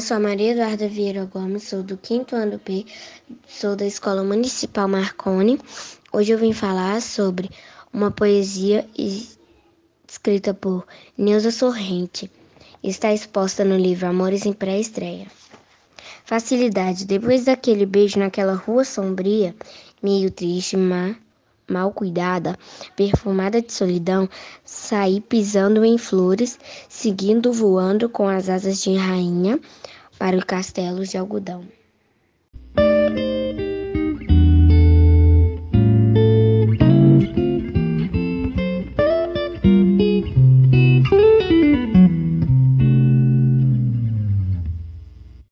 sou a Maria Eduarda Vieira Gomes, sou do quinto ano B, sou da Escola Municipal Marconi. Hoje eu vim falar sobre uma poesia escrita por Neuza Sorrente. Está exposta no livro Amores em Pré-Estreia. Facilidade. Depois daquele beijo naquela rua sombria, meio triste, má, mal cuidada, perfumada de solidão, saí pisando em flores, seguindo voando com as asas de rainha para o castelo de algodão.